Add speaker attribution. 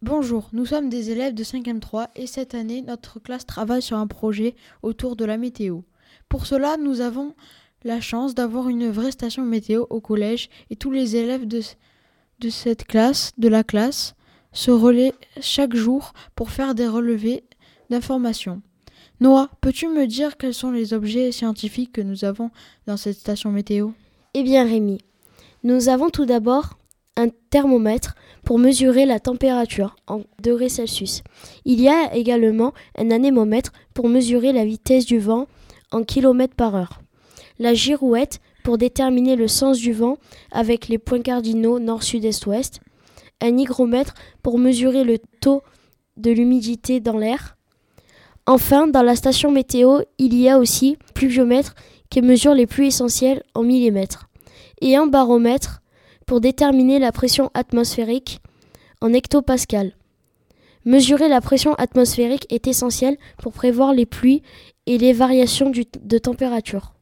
Speaker 1: Bonjour, nous sommes des élèves de 5e 3 et cette année, notre classe travaille sur un projet autour de la météo. Pour cela, nous avons la chance d'avoir une vraie station météo au collège et tous les élèves de, de cette classe, de la classe, se relaient chaque jour pour faire des relevés d'informations. Noah, peux-tu me dire quels sont les objets scientifiques que nous avons dans cette station météo?
Speaker 2: Eh bien Rémi, nous avons tout d'abord un thermomètre pour mesurer la température en degrés Celsius. Il y a également un anémomètre pour mesurer la vitesse du vent en kilomètres par heure. La girouette pour déterminer le sens du vent avec les points cardinaux nord, sud, est, ouest. Un hygromètre pour mesurer le taux de l'humidité dans l'air. Enfin, dans la station météo, il y a aussi pluviomètre qui mesure les pluies essentielles en millimètres et un baromètre pour déterminer la pression atmosphérique en hectopascal. Mesurer la pression atmosphérique est essentiel pour prévoir les pluies et les variations de température.